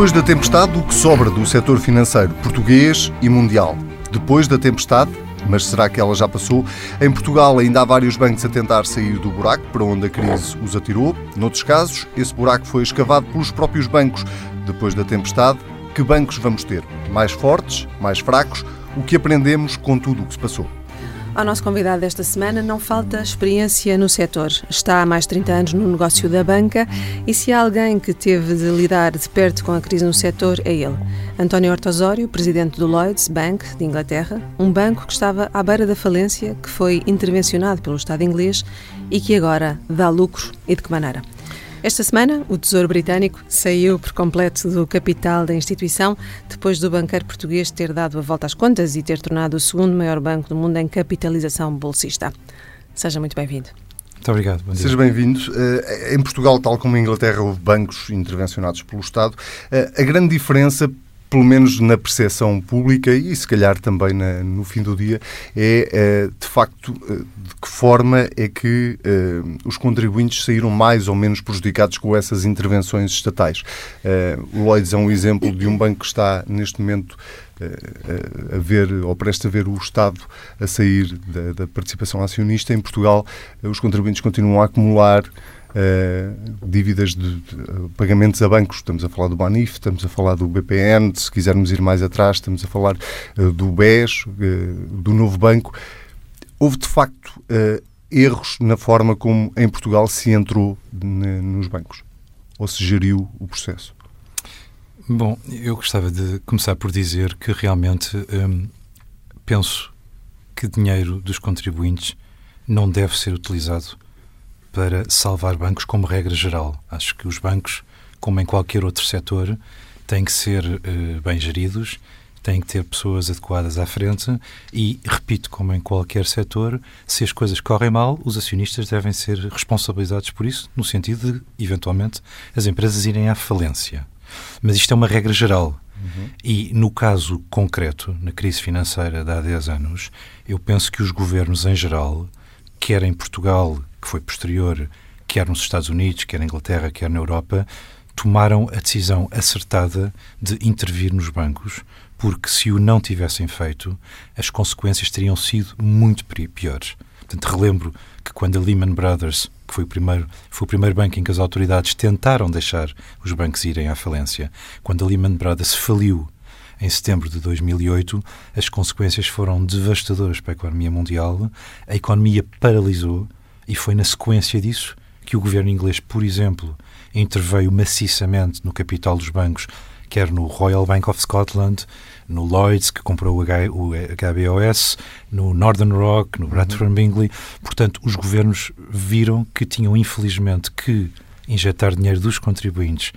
Depois da tempestade, o que sobra do setor financeiro português e mundial? Depois da tempestade, mas será que ela já passou? Em Portugal ainda há vários bancos a tentar sair do buraco para onde a crise os atirou. Noutros casos, esse buraco foi escavado pelos próprios bancos. Depois da tempestade, que bancos vamos ter? Mais fortes? Mais fracos? O que aprendemos com tudo o que se passou? Ao nosso convidado desta semana não falta experiência no setor. Está há mais de 30 anos no negócio da banca e se há alguém que teve de lidar de perto com a crise no setor, é ele. António Ortosório, presidente do Lloyds Bank de Inglaterra, um banco que estava à beira da falência, que foi intervencionado pelo Estado inglês e que agora dá lucro e de que maneira. Esta semana, o Tesouro Britânico saiu por completo do capital da instituição, depois do banqueiro português ter dado a volta às contas e ter tornado o segundo maior banco do mundo em capitalização bolsista. Seja muito bem-vindo. Muito obrigado. Seja bem-vindo. Eh, em Portugal, tal como em Inglaterra, houve bancos intervencionados pelo Estado. Eh, a grande diferença pelo menos na percepção pública e se calhar também na, no fim do dia, é eh, de facto eh, de que forma é que uh, os contribuintes saíram mais ou menos prejudicados com essas intervenções estatais. O Lloyds é um exemplo de um banco que está neste momento a ver, ou presta a ver o Estado a sair da, da participação acionista. Em Portugal, os contribuintes continuam a acumular Uh, dívidas de, de, pagamentos a bancos. Estamos a falar do Banif, estamos a falar do BPN, se quisermos ir mais atrás, estamos a falar uh, do BES, uh, do novo banco. Houve, de facto, erros na forma como em Portugal se entrou nos bancos, ou se geriu o processo. Bom, eu gostava de começar por dizer que realmente hum, penso que dinheiro dos contribuintes não deve ser utilizado para salvar bancos como regra geral. Acho que os bancos, como em qualquer outro setor, têm que ser uh, bem geridos, têm que ter pessoas adequadas à frente e, repito, como em qualquer setor, se as coisas correm mal, os acionistas devem ser responsabilizados por isso, no sentido de, eventualmente, as empresas irem à falência. Mas isto é uma regra geral. Uhum. E, no caso concreto, na crise financeira de há 10 anos, eu penso que os governos em geral, quer em Portugal, que foi posterior, quer nos Estados Unidos, quer na Inglaterra, quer na Europa, tomaram a decisão acertada de intervir nos bancos, porque se o não tivessem feito, as consequências teriam sido muito piores. Portanto, relembro que quando a Lehman Brothers, que foi o primeiro, foi o primeiro banco em que as autoridades tentaram deixar os bancos irem à falência, quando a Lehman Brothers faliu em setembro de 2008, as consequências foram devastadoras para a economia mundial, a economia paralisou e foi na sequência disso que o governo inglês, por exemplo, interveio maciçamente no capital dos bancos, quer no Royal Bank of Scotland, no Lloyds, que comprou o HBOS, no Northern Rock, no Bradford uhum. Bingley. Portanto, os governos viram que tinham, infelizmente, que injetar dinheiro dos contribuintes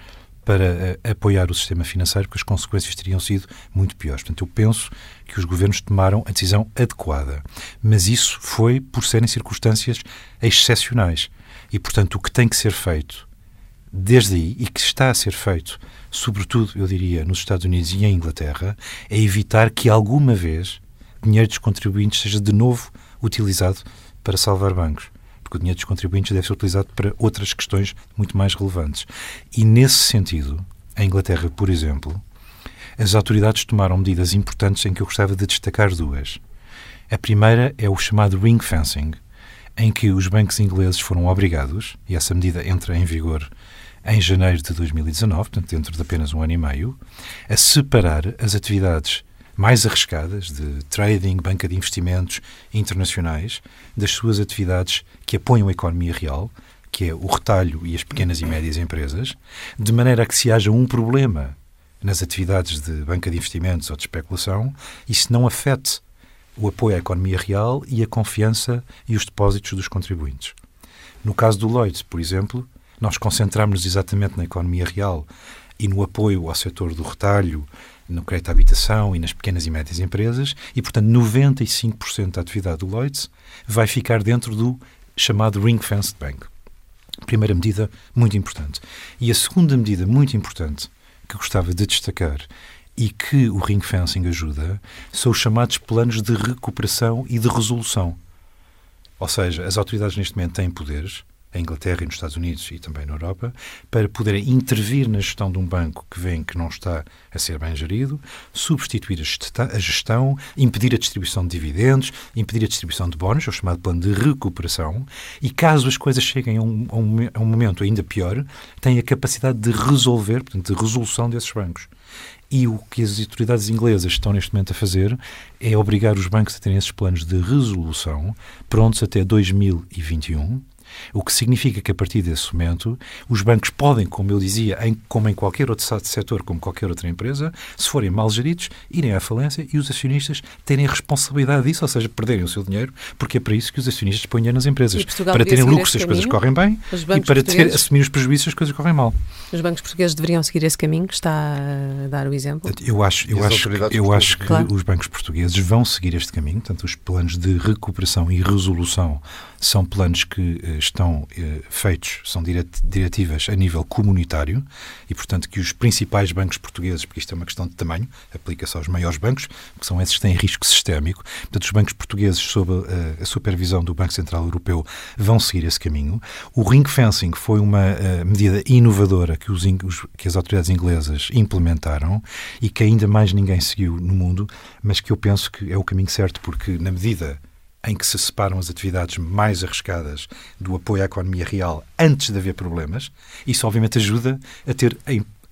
para uh, apoiar o sistema financeiro, porque as consequências teriam sido muito piores. Portanto, eu penso que os governos tomaram a decisão adequada. Mas isso foi por serem circunstâncias excepcionais. E, portanto, o que tem que ser feito desde aí, e que está a ser feito, sobretudo, eu diria, nos Estados Unidos e em Inglaterra, é evitar que alguma vez dinheiro dos contribuintes seja de novo utilizado para salvar bancos o dinheiro dos contribuintes deve ser utilizado para outras questões muito mais relevantes. E, nesse sentido, a Inglaterra, por exemplo, as autoridades tomaram medidas importantes em que eu gostava de destacar duas. A primeira é o chamado ring fencing, em que os bancos ingleses foram obrigados, e essa medida entra em vigor em janeiro de 2019, portanto, dentro de apenas um ano e meio, a separar as atividades mais arriscadas de trading, banca de investimentos internacionais, das suas atividades que apoiam a economia real, que é o retalho e as pequenas e médias empresas, de maneira a que se haja um problema nas atividades de banca de investimentos ou de especulação, isso não afete o apoio à economia real e a confiança e os depósitos dos contribuintes. No caso do Lloyds, por exemplo, nós concentramos-nos exatamente na economia real e no apoio ao setor do retalho, no crédito à habitação e nas pequenas e médias empresas, e, portanto, 95% da atividade do Lloyds vai ficar dentro do chamado Ring Fenced Bank. Primeira medida muito importante. E a segunda medida muito importante que gostava de destacar e que o ring fencing ajuda são os chamados planos de recuperação e de resolução. Ou seja, as autoridades neste momento têm poderes em Inglaterra e nos Estados Unidos e também na Europa, para poderem intervir na gestão de um banco que vem que não está a ser bem gerido, substituir a gestão, impedir a distribuição de dividendos, impedir a distribuição de bónus, é o chamado plano de recuperação, e caso as coisas cheguem a um, a um, a um momento ainda pior, têm a capacidade de resolver, portanto, de resolução desses bancos. E o que as autoridades inglesas estão neste momento a fazer é obrigar os bancos a terem esses planos de resolução prontos até 2021 o que significa que, a partir desse momento, os bancos podem, como eu dizia, em, como em qualquer outro setor, como qualquer outra empresa, se forem mal geridos, irem à falência e os acionistas terem a responsabilidade disso, ou seja, perderem o seu dinheiro, porque é para isso que os acionistas põem nas empresas. Para terem lucros se as coisas correm bem e para ter, assumir os prejuízos se as coisas correm mal. Os bancos portugueses deveriam seguir esse caminho que está a dar o exemplo? Eu acho, eu acho, eu acho que claro. os bancos portugueses vão seguir este caminho, portanto, os planos de recuperação e resolução são planos que eh, estão eh, feitos, são diretivas a nível comunitário e, portanto, que os principais bancos portugueses, porque isto é uma questão de tamanho, aplica-se aos maiores bancos, que são esses que têm risco sistémico. Portanto, os bancos portugueses, sob a, a supervisão do Banco Central Europeu, vão seguir esse caminho. O ring fencing foi uma uh, medida inovadora que, os, que as autoridades inglesas implementaram e que ainda mais ninguém seguiu no mundo, mas que eu penso que é o caminho certo, porque na medida em que se separam as atividades mais arriscadas do apoio à economia real antes de haver problemas. Isso, obviamente, ajuda a ter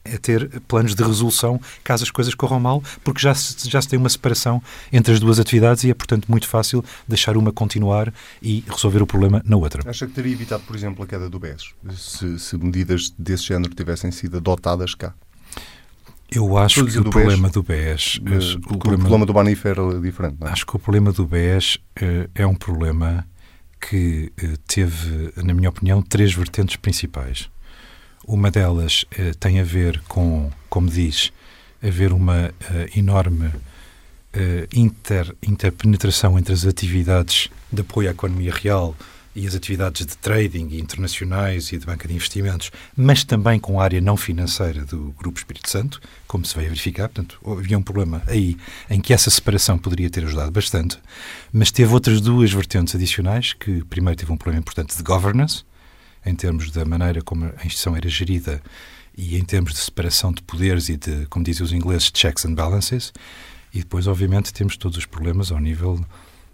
a ter planos de resolução caso as coisas corram mal, porque já se, já se tem uma separação entre as duas atividades e é, portanto, muito fácil deixar uma continuar e resolver o problema na outra. Acha que teria evitado, por exemplo, a queda do BES, se, se medidas desse género tivessem sido adotadas cá? Eu acho que o problema do BES. Mas, o, problema, o problema do Banif era diferente. Não é? Acho que o problema do BES uh, é um problema que uh, teve, na minha opinião, três vertentes principais. Uma delas uh, tem a ver com, como diz, haver uma enorme inter, interpenetração entre as atividades de apoio à economia real e as atividades de trading internacionais e de banca de investimentos, mas também com a área não financeira do Grupo Espírito Santo, como se veio a verificar. Portanto, havia um problema aí em que essa separação poderia ter ajudado bastante, mas teve outras duas vertentes adicionais, que primeiro teve um problema importante de governance, em termos da maneira como a instituição era gerida e em termos de separação de poderes e de, como dizem os ingleses, checks and balances, e depois, obviamente, temos todos os problemas ao nível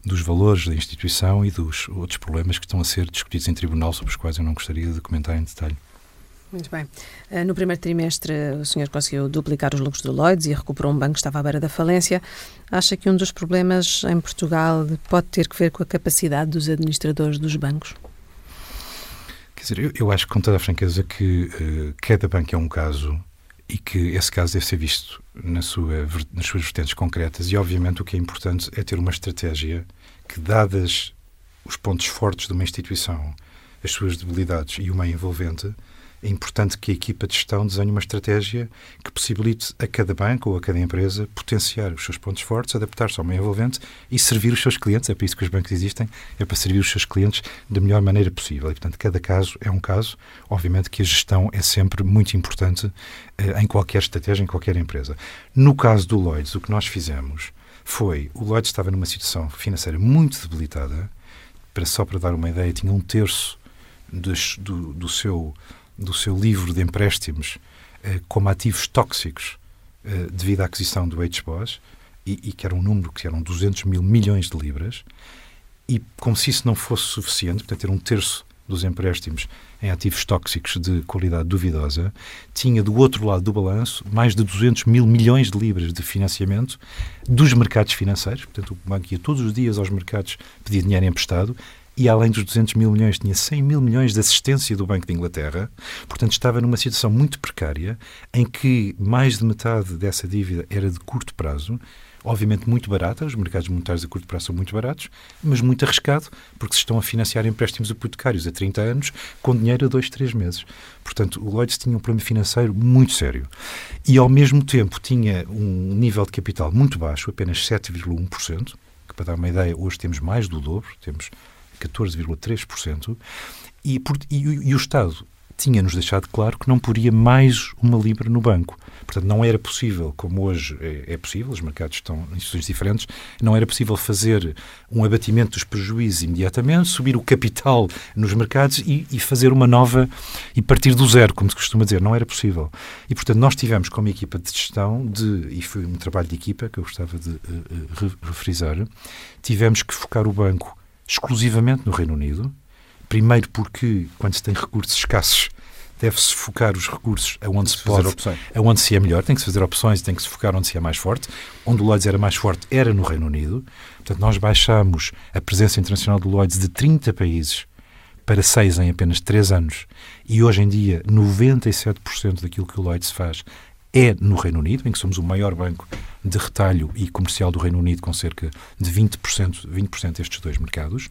dos valores da instituição e dos outros problemas que estão a ser discutidos em tribunal, sobre os quais eu não gostaria de comentar em detalhe. Muito bem. Eh, no primeiro trimestre, o senhor conseguiu duplicar os lucros do Lloyds e recuperou um banco que estava à beira da falência. Acha que um dos problemas em Portugal pode ter que ver com a capacidade dos administradores dos bancos? Quer dizer, eu, eu acho com toda a franqueza que uh, cada banco é um caso e que esse caso deve ser visto na sua, nas suas vertentes concretas. E, obviamente, o que é importante é ter uma estratégia que, dadas os pontos fortes de uma instituição, as suas debilidades e o meio envolvente, é importante que a equipa de gestão desenhe uma estratégia que possibilite a cada banco ou a cada empresa potenciar os seus pontos fortes, adaptar-se ao meio envolvente e servir os seus clientes. É para isso que os bancos existem, é para servir os seus clientes da melhor maneira possível. E, portanto, cada caso é um caso. Obviamente que a gestão é sempre muito importante eh, em qualquer estratégia, em qualquer empresa. No caso do Lloyds, o que nós fizemos foi, o Lloyds estava numa situação financeira muito debilitada, para só para dar uma ideia, tinha um terço dos, do, do seu do seu livro de empréstimos eh, como ativos tóxicos eh, devido à aquisição do HBOS, e, e, que era um número que eram 200 mil milhões de libras, e como se isso não fosse suficiente, portanto, ter um terço dos empréstimos em ativos tóxicos de qualidade duvidosa, tinha do outro lado do balanço mais de 200 mil milhões de libras de financiamento dos mercados financeiros. Portanto, o banco ia todos os dias aos mercados pedir dinheiro emprestado e além dos 200 mil milhões, tinha 100 mil milhões de assistência do Banco de Inglaterra. Portanto, estava numa situação muito precária, em que mais de metade dessa dívida era de curto prazo, obviamente muito barata, os mercados monetários a curto prazo são muito baratos, mas muito arriscado, porque se estão a financiar empréstimos hipotecários a 30 anos com dinheiro a 2, 3 meses. Portanto, o Lloyds tinha um problema financeiro muito sério. E, ao mesmo tempo, tinha um nível de capital muito baixo, apenas 7,1%, que, para dar uma ideia, hoje temos mais do dobro, temos 14,3%, e, e, e o Estado tinha-nos deixado claro que não poria mais uma libra no banco. Portanto, não era possível, como hoje é, é, possível, os mercados estão em situações diferentes, não era possível fazer um abatimento dos prejuízos imediatamente, subir o capital nos mercados e, e fazer uma nova e partir do zero, como se costuma dizer. Não era possível. E, portanto, nós tivemos como equipa de gestão, de, e foi um trabalho de equipa que eu gostava de uh, uh, refrisar, tivemos que focar o banco exclusivamente no Reino Unido. Primeiro porque, quando se tem recursos escassos, deve-se focar os recursos aonde se, se pode, aonde se é melhor, tem que se fazer opções, tem que se focar onde se é mais forte. Onde o Lloyds era mais forte era no Reino Unido. Portanto, nós baixamos a presença internacional do Lloyds de 30 países para 6 em apenas 3 anos. E hoje em dia, 97% daquilo que o Lloyds faz é no Reino Unido, em que somos o maior banco de retalho e comercial do Reino Unido, com cerca de 20%, 20 destes dois mercados.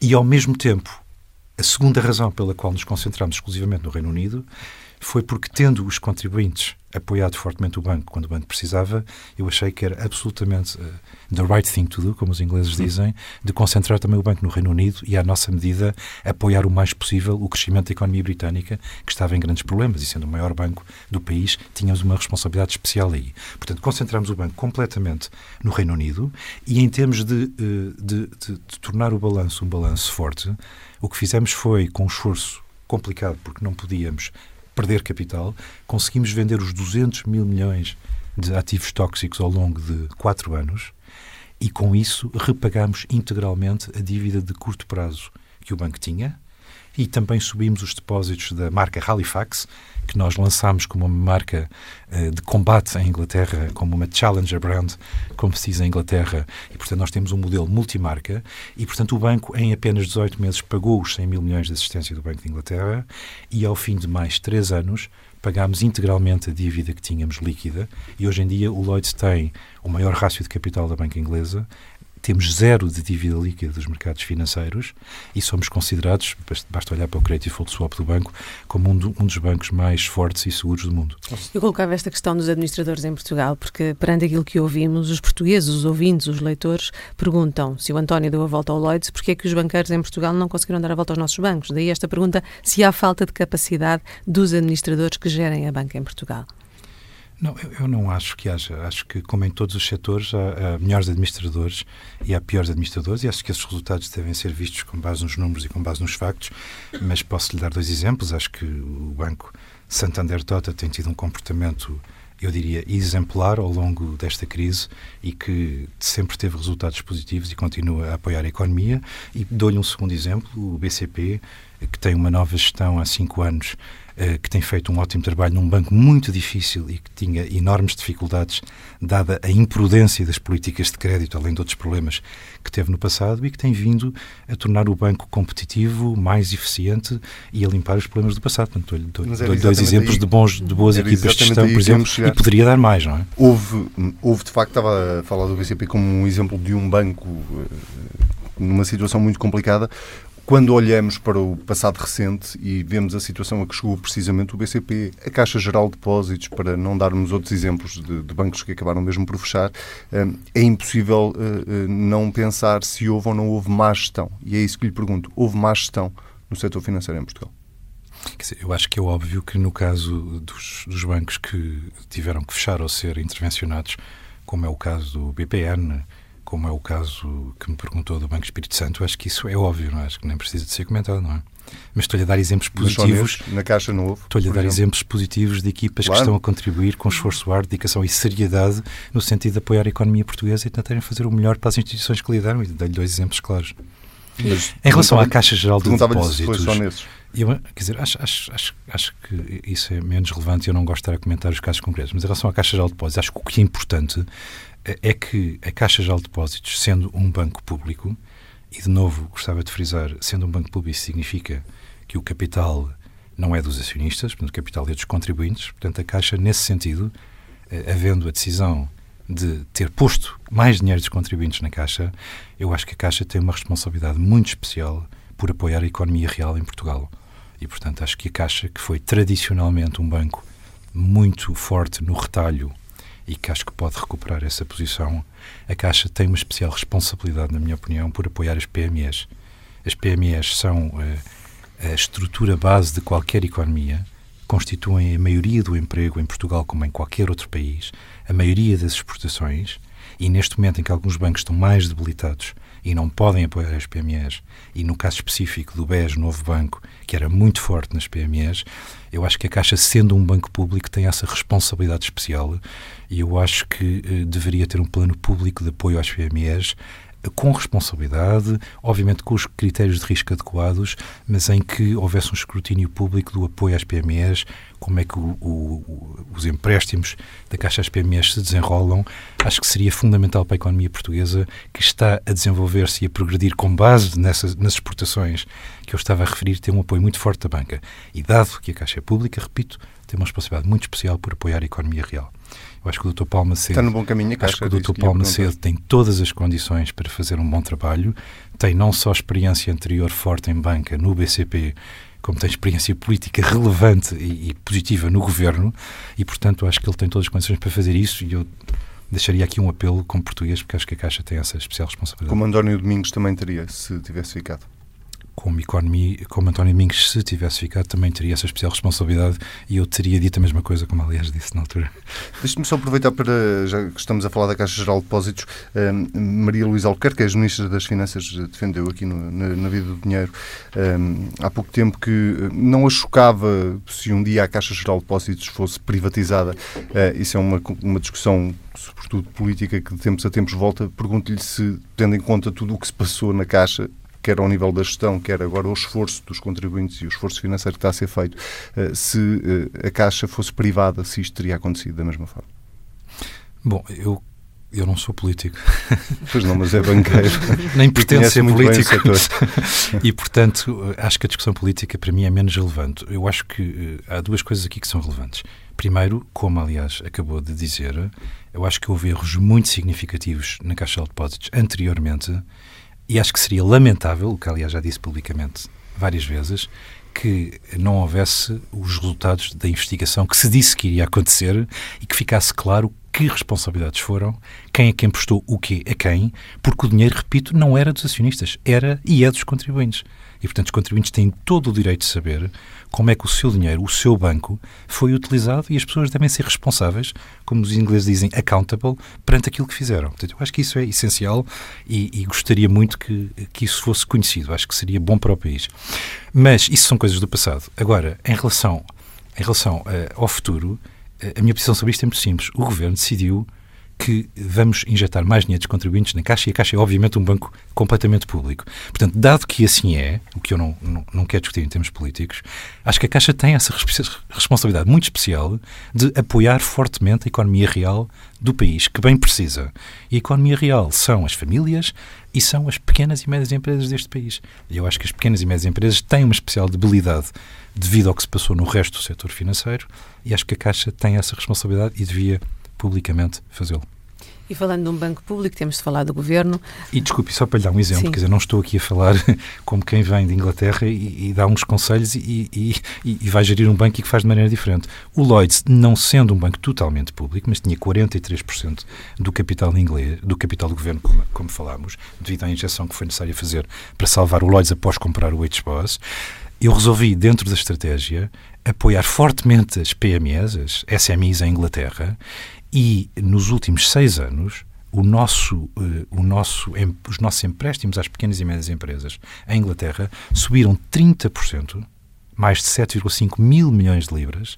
E, ao mesmo tempo, a segunda razão pela qual nos concentramos exclusivamente no Reino Unido foi porque, tendo os contribuintes apoiado fortemente o banco quando o banco precisava, eu achei que era absolutamente uh, the right thing to do, como os ingleses dizem, de concentrar também o banco no Reino Unido e, à nossa medida, apoiar o mais possível o crescimento da economia britânica, que estava em grandes problemas e, sendo o maior banco do país, tínhamos uma responsabilidade especial aí. Portanto, concentramos o banco completamente no Reino Unido e, em termos de, uh, de, de, de tornar o balanço um balanço forte, o que fizemos foi, com um esforço complicado, porque não podíamos perder capital, conseguimos vender os 200 mil milhões de ativos tóxicos ao longo de quatro anos e, com isso, repagamos integralmente a dívida de curto prazo que o banco tinha e também subimos os depósitos da marca Halifax, que nós lançámos como uma marca uh, de combate em Inglaterra, como uma challenger brand, como se diz em Inglaterra, e portanto nós temos um modelo multimarca, e portanto o banco em apenas 18 meses pagou os 100 mil milhões de assistência do Banco de Inglaterra, e ao fim de mais 3 anos pagámos integralmente a dívida que tínhamos líquida, e hoje em dia o Lloyds tem o maior rácio de capital da banca inglesa, temos zero de dívida líquida dos mercados financeiros e somos considerados, basta olhar para o Credit Default Swap do banco, como um, do, um, dos bancos mais fortes e seguros do mundo. Eu colocava esta questão dos administradores em Portugal, porque perante aquilo que ouvimos, os portugueses, os ouvintes, os leitores, perguntam se o António deu a volta ao Lloyds, porque é que os banqueiros em Portugal não conseguiram dar a volta aos nossos bancos? Daí esta pergunta, se há falta de capacidade dos administradores que gerem a banca em Portugal. Não, eu, eu, não acho que haja. Acho que, como em todos os setores, há, há, melhores administradores e há piores administradores, e acho que esses resultados devem ser vistos com base nos números e com base nos factos. Mas posso lhe dar dois exemplos. Acho que o Banco Santander Tota tem tido um comportamento, eu diria, exemplar ao longo desta crise e que sempre teve resultados positivos e continua a apoiar a economia. E dou-lhe um segundo exemplo: o BCP, que tem uma nova gestão há cinco anos que tem feito um ótimo trabalho num banco muito difícil e que tinha enormes dificuldades, dada a imprudência das políticas de crédito, além de outros problemas que teve no passado, e que tem vindo a tornar o banco competitivo, mais eficiente e a limpar os problemas do passado. Portanto, dou-lhe dou dois exemplos aí, de, bons, de boas equipas de gestão, por exemplo, e poderia dar mais, não é? Houve, houve, de facto, estava a falar do BCP como um exemplo de um banco eh, numa situação muito complicada, quando olhamos para o passado recente e vemos a situação a que chegou precisamente o BCP, a Caixa Geral de Depósitos, para não darmos outros exemplos de, de bancos que acabaram mesmo por fechar, eh, é impossível eh, eh, não pensar se houve ou não houve má gestão. E é isso que lhe pergunto. Houve má gestão no setor financeiro em Portugal? Eu acho que é óbvio que no caso dos, dos, bancos que tiveram que fechar ou ser intervencionados, como é o caso do BPN, como é o caso que me perguntou do Banco Espírito Santo, acho que isso é óbvio, não é? acho que nem precisa de ser comentado, não é? Mas estou-lhe a dar exemplos positivos. na Caixa houve. Estou-lhe a dar exemplo. exemplos positivos de equipas claro. que estão a contribuir com esforço, ar, dedicação e seriedade no sentido de apoiar a economia portuguesa e tentarem fazer o melhor para as instituições que lidaram. E dei-lhe dois exemplos claros. Mas, em relação à Caixa Geral de Depósitos. Eu, quer dizer, acho, acho, acho, acho que isso é menos relevante e eu não gosto de estar a comentar os casos concretos, mas em relação à Caixa Geral de Depósitos, acho que o que é importante é que a Caixa Geral de Depósitos, sendo um banco público, e de novo gostava de frisar, sendo um banco público significa que o capital não é dos acionistas, portanto, o capital é dos contribuintes, portanto, a Caixa, nesse sentido, eh, havendo a decisão de ter posto mais dinheiro dos contribuintes na Caixa, eu acho que a Caixa tem uma responsabilidade muito especial por apoiar a economia real em Portugal. E, portanto, acho que a Caixa, que foi tradicionalmente um banco muito forte no retalho e que acho que pode recuperar essa posição, a Caixa tem uma especial responsabilidade, na minha opinião, por apoiar as PMEs. As PMEs são uh, a estrutura base de qualquer economia, constituem a maioria do emprego em Portugal, como em qualquer outro país, a maioria das exportações, e neste momento em que alguns bancos estão mais debilitados e não podem apoiar as PMEs, e no caso específico do BES, novo banco, que era muito forte nas PMEs, eu acho que a Caixa, sendo um banco público, tem essa responsabilidade especial. E eu acho que eh, deveria ter um plano público de apoio às PMEs com responsabilidade, obviamente com os critérios de risco adequados, mas em que houvesse um escrutínio público do apoio às PMEs, como é que o, o, os empréstimos da Caixa às PMEs se desenrolam. Acho que seria fundamental para a economia portuguesa, que está a desenvolver-se e a progredir com base nessas, nas exportações que eu estava a referir, ter um apoio muito forte da banca. E dado que a Caixa é pública, repito, tem uma responsabilidade muito especial por apoiar a economia real. Eu acho que o Dr. Paulo Macedo. Está no bom caminho, Acho que o Dr. Paulo Macedo tem todas as condições para fazer um bom trabalho. Tem não só experiência anterior forte em banca no BCP, como tem experiência política relevante e, e positiva no governo, e portanto acho que ele tem todas as condições para fazer isso. E eu deixaria aqui um apelo como português, porque acho que a Caixa tem essa especial responsabilidade. Como António Domingos também teria, se tivesse ficado como como António Domingos, se tivesse ficado, também teria essa especial responsabilidade e eu teria dito a mesma coisa, como aliás disse na altura. Deixe-me só aproveitar para, já que estamos a falar da Caixa Geral de Depósitos, um, Maria Luísa Albuquerque, a Ministra das Finanças, defendeu aqui no, na, na, vida do dinheiro um, há pouco tempo que não a chocava se um dia a Caixa Geral de Depósitos fosse privatizada. Uh, isso é uma, uma discussão sobretudo política, que de tempos a tempos volta. Pergunto-lhe se, tendo em conta tudo o que se passou na Caixa, quer ao nível da gestão, quer agora o esforço dos contribuintes e o esforço financeiro que está a ser feito, eh, se eh, a Caixa fosse privada, se isto teria acontecido da mesma forma? Bom, eu eu não sou político. Pois não, mas é banqueiro. Nem pretendo ser político. e, portanto, acho que a discussão política para mim é menos relevante. Eu acho que uh, há duas coisas aqui que são relevantes. Primeiro, como aliás acabou de dizer, eu acho que houve erros muito significativos na Caixa de Depósitos anteriormente e acho que seria lamentável, o que aliás já disse publicamente várias vezes, que não houvesse os resultados da investigação que se disse que iria acontecer e que ficasse claro que responsabilidades foram, quem é que emprestou o quê a quem, porque o dinheiro, repito, não era dos acionistas, era e é dos contribuintes. E, portanto, os contribuintes têm todo o direito de saber como é que o seu dinheiro, o seu banco, foi utilizado e as pessoas devem ser responsáveis, como os ingleses dizem, accountable, perante aquilo que fizeram. Portanto, eu acho que isso é essencial e, e gostaria muito que, que isso fosse conhecido. Acho que seria bom para o país. Mas isso são coisas do passado. Agora, em relação, em relação uh, ao futuro, uh, a minha posição sobre isto é muito simples. O governo decidiu que vamos injetar mais dinheiro dos contribuintes na Caixa e a Caixa é, obviamente, um banco completamente público. Portanto, dado que assim é, o que eu não, não, não quero discutir em termos políticos, acho que a Caixa tem essa responsabilidade muito especial de apoiar fortemente a economia real do país, que bem precisa. E a economia real são as famílias e são as pequenas e médias empresas deste país. Eu acho que as pequenas e médias empresas têm uma especial debilidade devido ao que se passou no resto do setor financeiro e acho que a Caixa tem essa responsabilidade e devia publicamente fazê-lo. E falando de um banco público, temos de falar do governo. E desculpe, só para lhe dar um exemplo, Sim. quer dizer, não estou aqui a falar como quem vem de Inglaterra e, e dá uns conselhos e, e, e, vai gerir um banco e que faz de maneira diferente. O Lloyds, não sendo um banco totalmente público, mas tinha 43% do capital inglês, do capital do governo, como, como falámos, devido à injeção que foi necessária fazer para salvar o Lloyds após comprar o HBOS, eu resolvi, dentro da estratégia, apoiar fortemente as PMEs, as SMEs em Inglaterra, e nos últimos seis anos, o nosso, uh, o nosso, os nossos empréstimos às pequenas e médias empresas em Inglaterra subiram 30%, mais de 7,5 mil milhões de libras,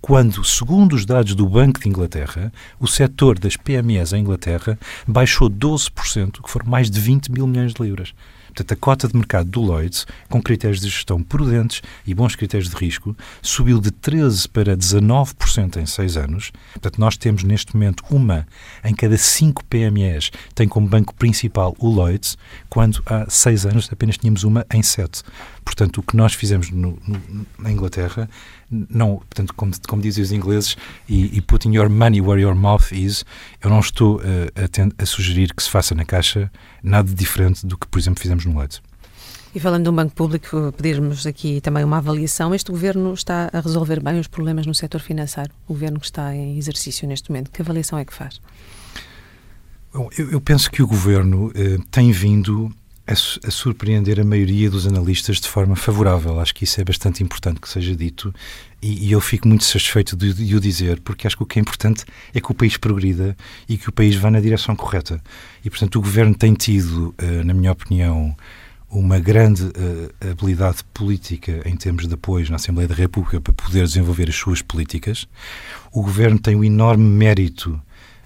quando, segundo os dados do Banco de Inglaterra, o setor das PMEs em Inglaterra baixou 12%, que foram mais de 20 mil milhões de libras. Portanto, a cota de mercado do Lloyds, com critérios de gestão prudentes e bons critérios de risco, subiu de 13% para 19% em seis anos. Portanto, nós temos neste momento uma em cada cinco PMEs tem como banco principal o Lloyds, quando há seis anos apenas tínhamos uma em sete. Portanto, o que nós fizemos no, no, na Inglaterra, não, portanto, como, como dizem os ingleses, e, e, putting your money where your mouth is, eu não estou uh, a, a, sugerir que se faça na Caixa nada diferente do que, por exemplo, fizemos no Leite. E falando de um banco público, pedirmos aqui também uma avaliação. Este governo está a resolver bem os problemas no setor financeiro? O governo que está em exercício neste momento, que avaliação é que faz? Bom, eu, eu penso que o governo eh, tem vindo a, surpreender a maioria dos analistas de forma favorável. Acho que isso é bastante importante que seja dito e, e eu fico muito satisfeito de, de, o dizer, porque acho que o que é importante é que o país progrida e que o país vá na direção correta. E, portanto, o governo tem tido, uh, na minha opinião, uma grande uh, habilidade política em termos de apoio na Assembleia da República para poder desenvolver as suas políticas. O governo tem o enorme mérito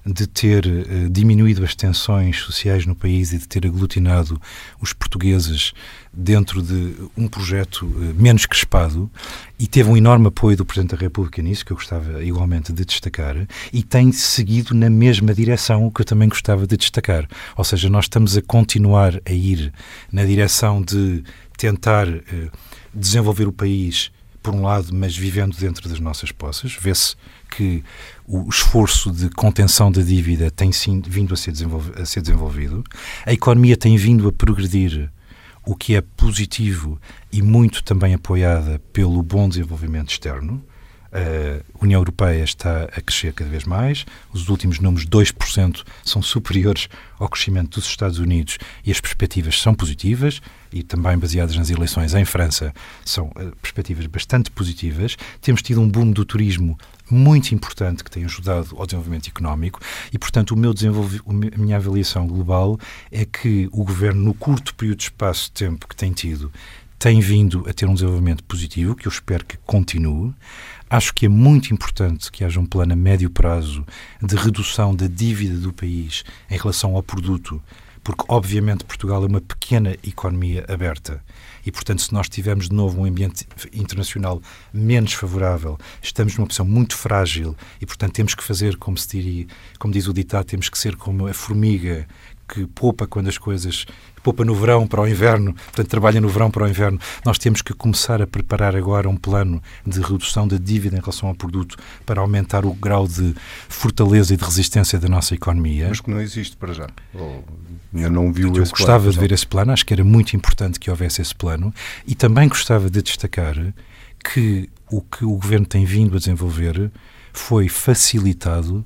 de ter uh, diminuído as tensões sociais no país e de ter aglutinado os portugueses dentro de um projeto uh, menos crespado e teve um enorme apoio do Presidente da República nisso, que eu gostava igualmente de destacar, e tem seguido na mesma direção, o que eu também gostava de destacar. Ou seja, nós estamos a continuar a ir na direção de tentar uh, desenvolver o país por um lado, mas vivendo dentro das nossas posses. Vê-se que o esforço de contenção da dívida tem sim vindo a ser, a ser desenvolvido. A economia tem vindo a progredir, o que é positivo e muito também apoiada pelo bom desenvolvimento externo. A União Europeia está a crescer cada vez mais, os últimos números, 2%, são superiores ao crescimento dos Estados Unidos e as perspectivas são positivas e também baseadas nas eleições em França, são uh, perspectivas bastante positivas. Temos tido um boom do turismo muito importante que tem ajudado ao desenvolvimento económico e, portanto, o meu a minha avaliação global é que o governo, no curto período de espaço de tempo que tem tido, tem vindo a ter um desenvolvimento positivo, que eu espero que continue. Acho que é muito importante que haja um plano a médio prazo de redução da dívida do país em relação ao produto, porque, obviamente, Portugal é uma pequena economia aberta. E, portanto, se nós tivermos de novo um ambiente internacional menos favorável, estamos numa posição muito frágil e, portanto, temos que fazer, como, se diria, como diz o ditado, temos que ser como a formiga que poupa quando as coisas poupa no verão para o inverno, portanto trabalha no verão para o inverno. Nós temos que começar a preparar agora um plano de redução da dívida em relação ao produto para aumentar o grau de fortaleza e de resistência da nossa economia. Mas que não existe para já. eu não vi Eu gostava plano, de ver esse plano, acho que era muito importante que houvesse esse plano e também gostava de destacar que o que o governo tem vindo a desenvolver foi facilitado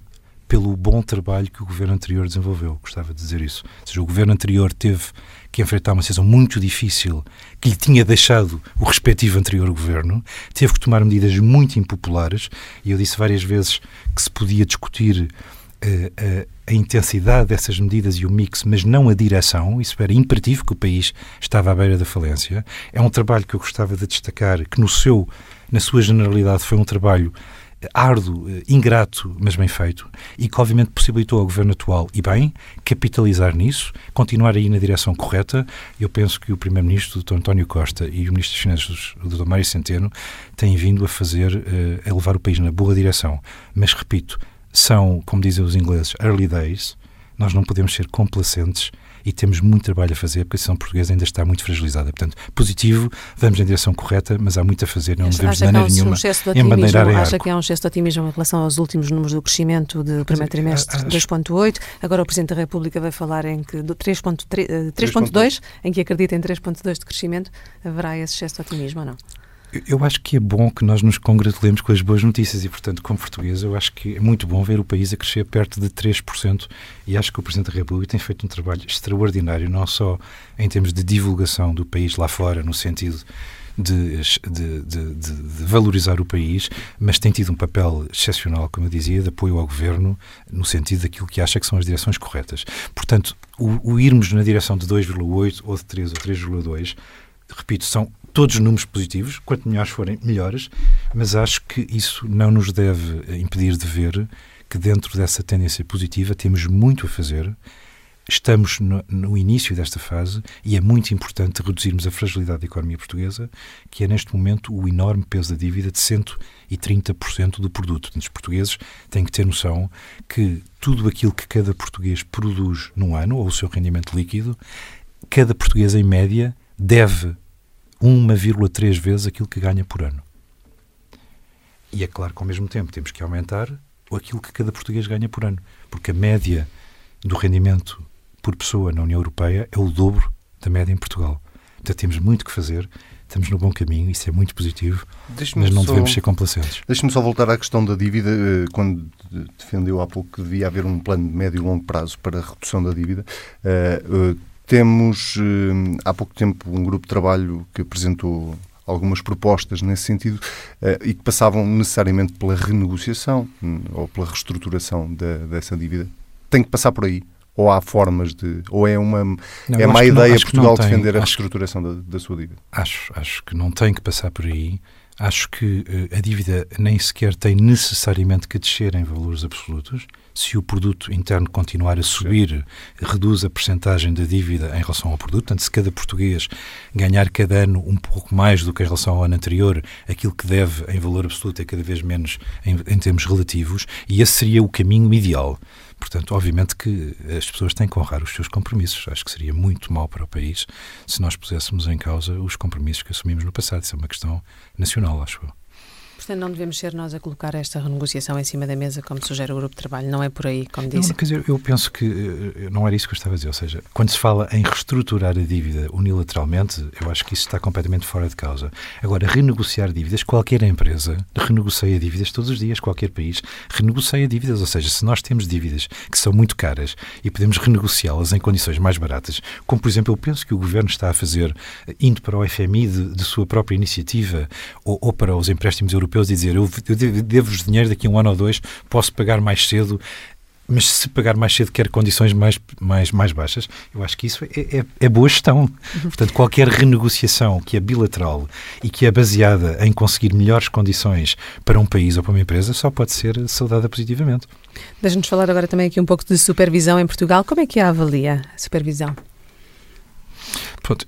pelo bom trabalho que o governo anterior desenvolveu. Gostava de dizer isso. Ou seja, o governo anterior teve que enfrentar uma situação muito difícil que lhe tinha deixado o respectivo anterior governo, teve que tomar medidas muito impopulares, e eu disse várias vezes que se podia discutir uh, uh, a intensidade dessas medidas e o mix, mas não a direção. Isso era imperativo que o país estava à beira da falência. É um trabalho que eu gostava de destacar, que no seu, na sua generalidade foi um trabalho árduo, eh, ingrato, mas bem feito, e que obviamente possibilitou ao governo atual, e bem, capitalizar nisso, continuar aí na direção correta. Eu penso que o primeiro-ministro, Dr. António Costa, e o ministro das Finanças, Dr. Mário Centeno, têm vindo a fazer, uh, a levar o país na boa direção. Mas, repito, são, como dizem os ingleses, early days, nós não podemos ser complacentes e temos muito trabalho a fazer porque a decisão portuguesa ainda está muito fragilizada. Portanto, positivo, vamos na direção correta, mas há muito a fazer, não devemos de maneira um nenhuma um embandeirar em Acha que há um excesso de otimismo em relação aos últimos números do crescimento do primeiro trimestre, 2.8, agora o Presidente da República vai falar em que 3.2, em que acredita em 3.2 de crescimento, haverá esse excesso de otimismo ou não? Eu acho que é bom que nós nos congratulemos com as boas notícias e, portanto, como português, eu acho que é muito bom ver o país a crescer perto de 3% e acho que o Presidente da República tem feito um trabalho extraordinário, não só em termos de divulgação do país lá fora, no sentido de, de, de, de, valorizar o país, mas tem tido um papel excepcional, como eu dizia, de apoio ao governo, no sentido daquilo que acha que são as direções corretas. Portanto, o, o irmos na direção de 2,8 ou de 3 ou 3,2 repito, são todos números positivos, quanto melhores forem, melhores, mas acho que isso não nos deve impedir de ver que dentro dessa tendência positiva temos muito a fazer. Estamos no, no, início desta fase e é muito importante reduzirmos a fragilidade da economia portuguesa, que é neste momento o enorme peso da dívida de 130% do produto. Os portugueses têm que ter noção que tudo aquilo que cada português produz num ano, ou o seu rendimento líquido, cada português, em média, deve 1,3 vezes aquilo que ganha por ano. E é claro que ao mesmo tempo temos que aumentar aquilo que cada português ganha por ano, porque a média do rendimento por pessoa na União Europeia é o dobro da média em Portugal. Portanto, temos muito que fazer, estamos no bom caminho, isso é muito positivo, mas não só, devemos ser complacentes. Deixe-me só voltar à questão da dívida, eh, quando defendeu há pouco que devia haver um plano de médio e longo prazo para a redução da dívida. Temos, eh, há pouco tempo, um grupo de trabalho que apresentou algumas propostas nesse sentido eh, e que passavam necessariamente pela renegociação hum, ou pela reestruturação da, dessa dívida. Tem que passar por aí? Ou há formas de. Ou é uma, não, é má ideia não, Portugal defender a reestruturação da, da sua dívida? Acho, acho que não tem que passar por aí. Acho que uh, a dívida nem sequer tem necessariamente que descer em valores absolutos. Se o produto interno continuar a subir, Sim. reduz a percentagem da dívida em relação ao produto. Portanto, se cada português ganhar cada ano um pouco mais do que em relação ao ano anterior, aquilo que deve em valor absoluto é cada vez menos em, em termos relativos, e esse seria o caminho ideal. Portanto, obviamente que as pessoas têm que honrar os seus compromissos. Acho que seria muito mal para o país se nós puséssemos em causa os compromissos que assumimos no passado. Isso é uma questão nacional, acho eu. Não devemos ser nós a colocar esta renegociação em cima da mesa, como sugere o grupo de trabalho. Não é por aí, como disse. Não, quer dizer, eu penso que eh, não era isso que eu estava a dizer. Ou seja, quando se fala em reestruturar a dívida unilateralmente, eu acho que isso está completamente fora de causa. Agora, renegociar dívidas, qualquer empresa renegocia dívidas todos os dias, qualquer país renegocia dívidas. Ou seja, se nós temos dívidas que são muito caras e podemos renegociá-las em condições mais baratas, como por exemplo, eu penso que o governo está a fazer, eh, indo para o FMI de, de sua própria iniciativa ou, ou para os empréstimos europeus europeus e dizer eu, eu devo-vos dinheiro daqui a um ano ou dois, posso pagar mais cedo, mas se pagar mais cedo quer condições mais, mais, mais baixas, eu acho que isso é, é, é, boa gestão. Portanto, qualquer renegociação que é bilateral e que é baseada em conseguir melhores condições para um país ou para uma empresa só pode ser saudada positivamente. Deixa-nos falar agora também aqui um pouco de supervisão em Portugal. Como é que a avalia a supervisão?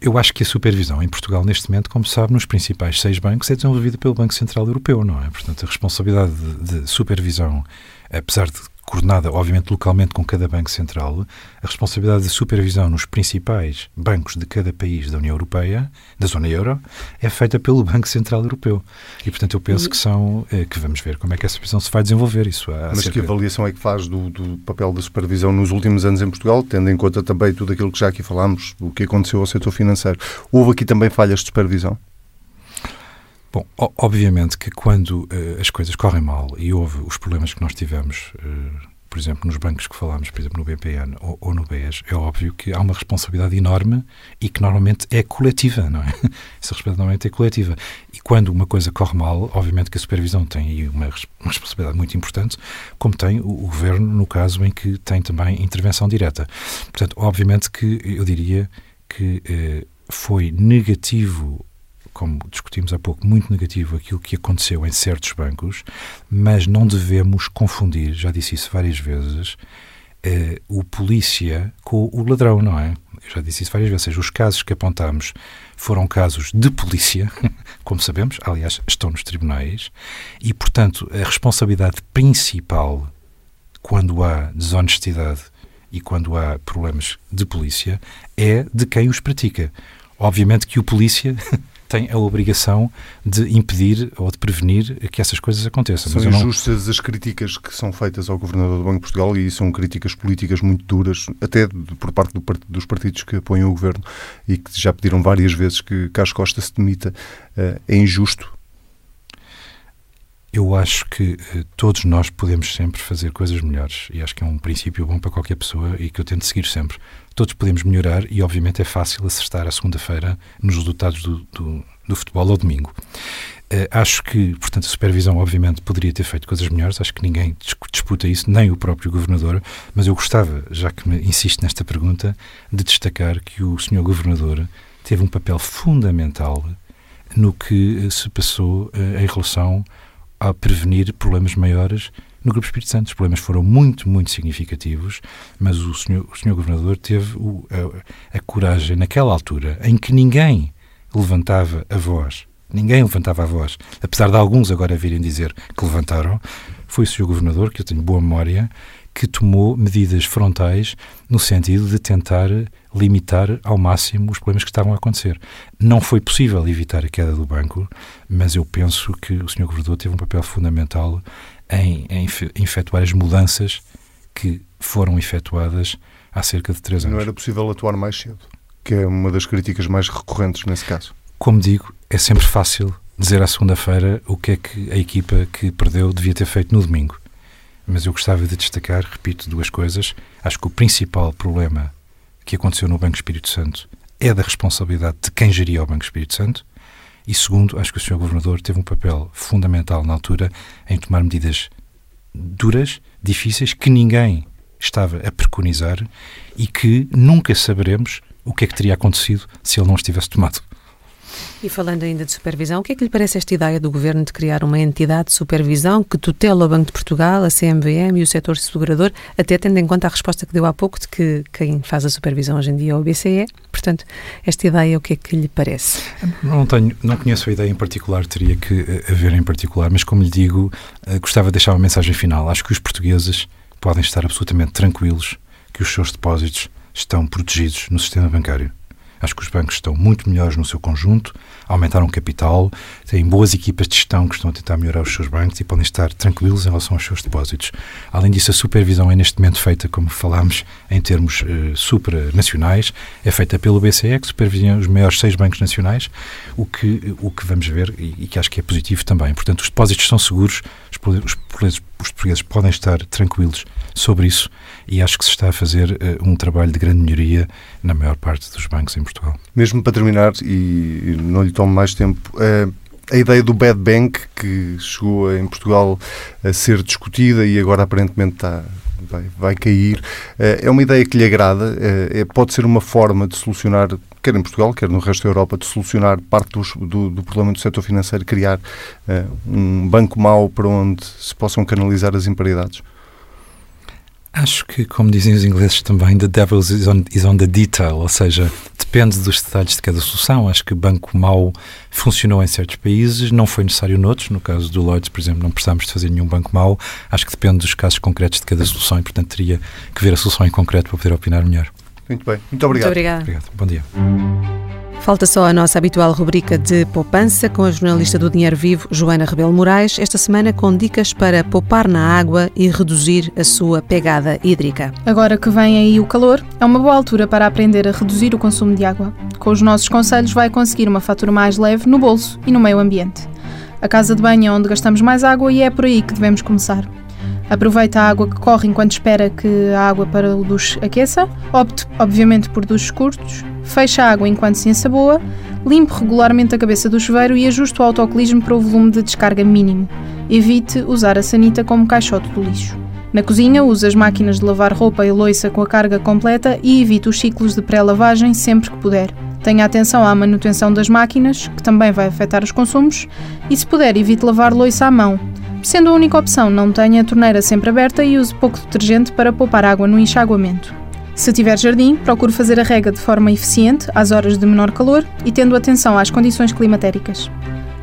Eu acho que a supervisão em Portugal, neste momento, como sabe, nos principais seis bancos, é desenvolvida pelo Banco Central Europeu, não é? Portanto, a responsabilidade de, de supervisão, apesar de coordenada, obviamente, localmente com cada Banco Central, a responsabilidade de supervisão nos principais bancos de cada país da União Europeia, da zona euro, é feita pelo Banco Central Europeu. E, portanto, eu penso que são, é, que vamos ver como é que essa supervisão se vai desenvolver. Isso Mas que avaliação é que faz do, do, papel da supervisão nos últimos anos em Portugal, tendo em conta também tudo aquilo que já aqui falámos, o que aconteceu ao setor financeiro? Houve aqui também falhas de supervisão? Bom, obviamente que quando uh, as coisas correm mal e houve os problemas que nós tivemos, uh, por exemplo, nos bancos que falámos, por exemplo, no BPN ou, ou, no BES, é óbvio que há uma responsabilidade enorme e que normalmente é coletiva, não é? Essa responsabilidade normalmente é coletiva. E quando uma coisa corre mal, obviamente que a supervisão tem aí uma, uma responsabilidade muito importante, como tem o, o governo no caso em que tem também intervenção direta. Portanto, obviamente que eu diria que uh, foi negativo como discutimos há pouco, muito negativo aquilo que aconteceu em certos bancos, mas não devemos confundir, já disse isso várias vezes, eh, o polícia com o ladrão, não é? Eu já disse isso várias vezes. Seja, os casos que apontamos foram casos de polícia, como sabemos, aliás, estão nos tribunais, e, portanto, a responsabilidade principal quando há desonestidade e quando há problemas de polícia é de quem os pratica. Obviamente que o polícia tem a obrigação de impedir ou de prevenir que essas coisas aconteçam. São injustas não... as críticas que são feitas ao Governador do Banco de Portugal e são críticas políticas muito duras, até por parte do, dos partidos que apoiam o Governo e que já pediram várias vezes que Carlos Costa se demita. Eh, é injusto? Eu acho que uh, todos nós podemos sempre fazer coisas melhores e acho que é um princípio bom para qualquer pessoa e que eu tento seguir sempre. Todos podemos melhorar e, obviamente, é fácil acertar a segunda-feira nos resultados do, do, do, futebol ao domingo. Uh, acho que, portanto, a supervisão, obviamente, poderia ter feito coisas melhores. Acho que ninguém disputa isso, nem o próprio governador. Mas eu gostava, já que me insiste nesta pergunta, de destacar que o senhor governador teve um papel fundamental no que se passou uh, em relação a prevenir problemas maiores no Grupo Espírito Santo. Os problemas foram muito, muito significativos, mas o senhor, o senhor Governador teve o, a, a, coragem, naquela altura, em que ninguém levantava a voz, ninguém levantava a voz, apesar de alguns agora virem dizer que levantaram, foi o senhor Governador, que eu tenho boa memória, que tomou medidas frontais no sentido de tentar limitar ao máximo os problemas que estavam a acontecer. Não foi possível evitar a queda do banco, mas eu penso que o Sr. Governador teve um papel fundamental em, em efetuar as mudanças que foram efetuadas há cerca de três anos. Não era possível atuar mais cedo, que é uma das críticas mais recorrentes nesse caso. Como digo, é sempre fácil dizer à segunda-feira o que é que a equipa que perdeu devia ter feito no domingo. Mas eu gostava de destacar, repito, duas coisas. Acho que o principal problema que aconteceu no Banco Espírito Santo é da responsabilidade de quem geria o Banco Espírito Santo. E segundo, acho que o Sr. Governador teve um papel fundamental na altura em tomar medidas duras, difíceis, que ninguém estava a preconizar e que nunca saberemos o que é que teria acontecido se ele não os tivesse tomado. E falando ainda de supervisão, o que é que lhe parece esta ideia do Governo de criar uma entidade de supervisão que tutela o Banco de Portugal, a CMVM e o setor segurador, até tendo em conta a resposta que deu há pouco de que quem faz a supervisão hoje em dia é o BCE? Portanto, esta ideia, o que é que lhe parece? Não tenho, não conheço a ideia em particular, teria que eh, haver em particular, mas como lhe digo, eh, gostava de deixar uma mensagem final. Acho que os portugueses podem estar absolutamente tranquilos que os seus depósitos estão protegidos no sistema bancário. Acho que os bancos estão muito melhores no seu conjunto, aumentaram capital, têm boas equipas de gestão que estão a tentar melhorar os seus bancos e podem estar tranquilos em relação aos seus depósitos. Além disso, a supervisão é neste momento feita, como falámos, em termos uh, supranacionais, é feita pelo BCE, que supervisiona os maiores seis bancos nacionais, o que, o que vamos ver e, e que acho que é positivo também. Portanto, os depósitos são seguros, os, os, os portugueses podem estar tranquilos sobre isso e acho que se está a fazer uh, um trabalho de grande melhoria na maior parte dos bancos em Portugal. Mesmo para terminar, e não lhe tomo mais tempo, a ideia do bad bank que chegou em Portugal a ser discutida e agora aparentemente está, vai, vai cair, uh, é uma ideia que lhe agrada, é, pode ser uma forma de solucionar quer em Portugal, quer no resto da Europa, de solucionar parte dos, do, do, problema do setor financeiro, criar um banco mau para onde se possam canalizar as imparidades? Acho que, como dizem os ingleses também, the devil is on, is on the detail, ou seja, depende dos detalhes de cada solução. Acho que banco mau funcionou em certos países, não foi necessário noutros. No caso do Lloyds, por exemplo, não precisamos de fazer nenhum banco mau. Acho que depende dos casos concretos de cada solução e, portanto, teria que ver a solução em concreto para poder opinar melhor. Muito bem. Muito obrigado. Muito obrigado. obrigado. Bom dia. Falta só a nossa habitual rubrica de poupança com a jornalista do Dinheiro Vivo, Joana Rebelo Moraes, esta semana com dicas para poupar na água e reduzir a sua pegada hídrica. Agora que vem aí o calor, é uma boa altura para aprender a reduzir o consumo de água. Com os nossos conselhos, vai conseguir uma fatura mais leve no bolso e no meio ambiente. A casa de banho é onde gastamos mais água e é por aí que devemos começar. Aproveita a água que corre enquanto espera que a água para o duche aqueça. Opte, obviamente, por duches curtos feche a água enquanto se ensaboa, limpe regularmente a cabeça do chuveiro e ajuste o autocolismo para o volume de descarga mínimo. Evite usar a sanita como caixote do lixo. Na cozinha, use as máquinas de lavar roupa e loiça com a carga completa e evite os ciclos de pré-lavagem sempre que puder. Tenha atenção à manutenção das máquinas, que também vai afetar os consumos, e se puder, evite lavar loiça à mão. Sendo a única opção, não tenha a torneira sempre aberta e use pouco detergente para poupar água no enxaguamento. Se tiver jardim, procure fazer a rega de forma eficiente, às horas de menor calor e tendo atenção às condições climatéricas.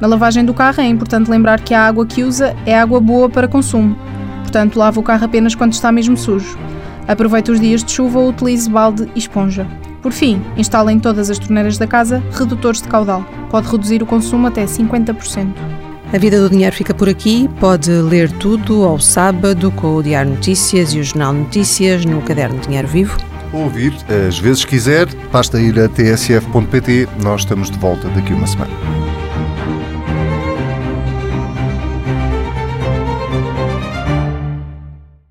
Na lavagem do carro é importante lembrar que a água que usa é água boa para consumo, portanto, lave o carro apenas quando está mesmo sujo. Aproveite os dias de chuva ou utilize balde e esponja. Por fim, instale em todas as torneiras da casa redutores de caudal. Pode reduzir o consumo até 50%. A Vida do Dinheiro fica por aqui. Pode ler tudo ao sábado com o Diário Notícias e o Jornal Notícias no Caderno Dinheiro Vivo. Ouvir, às vezes quiser, basta ir a tsf.pt. Nós estamos de volta daqui uma semana.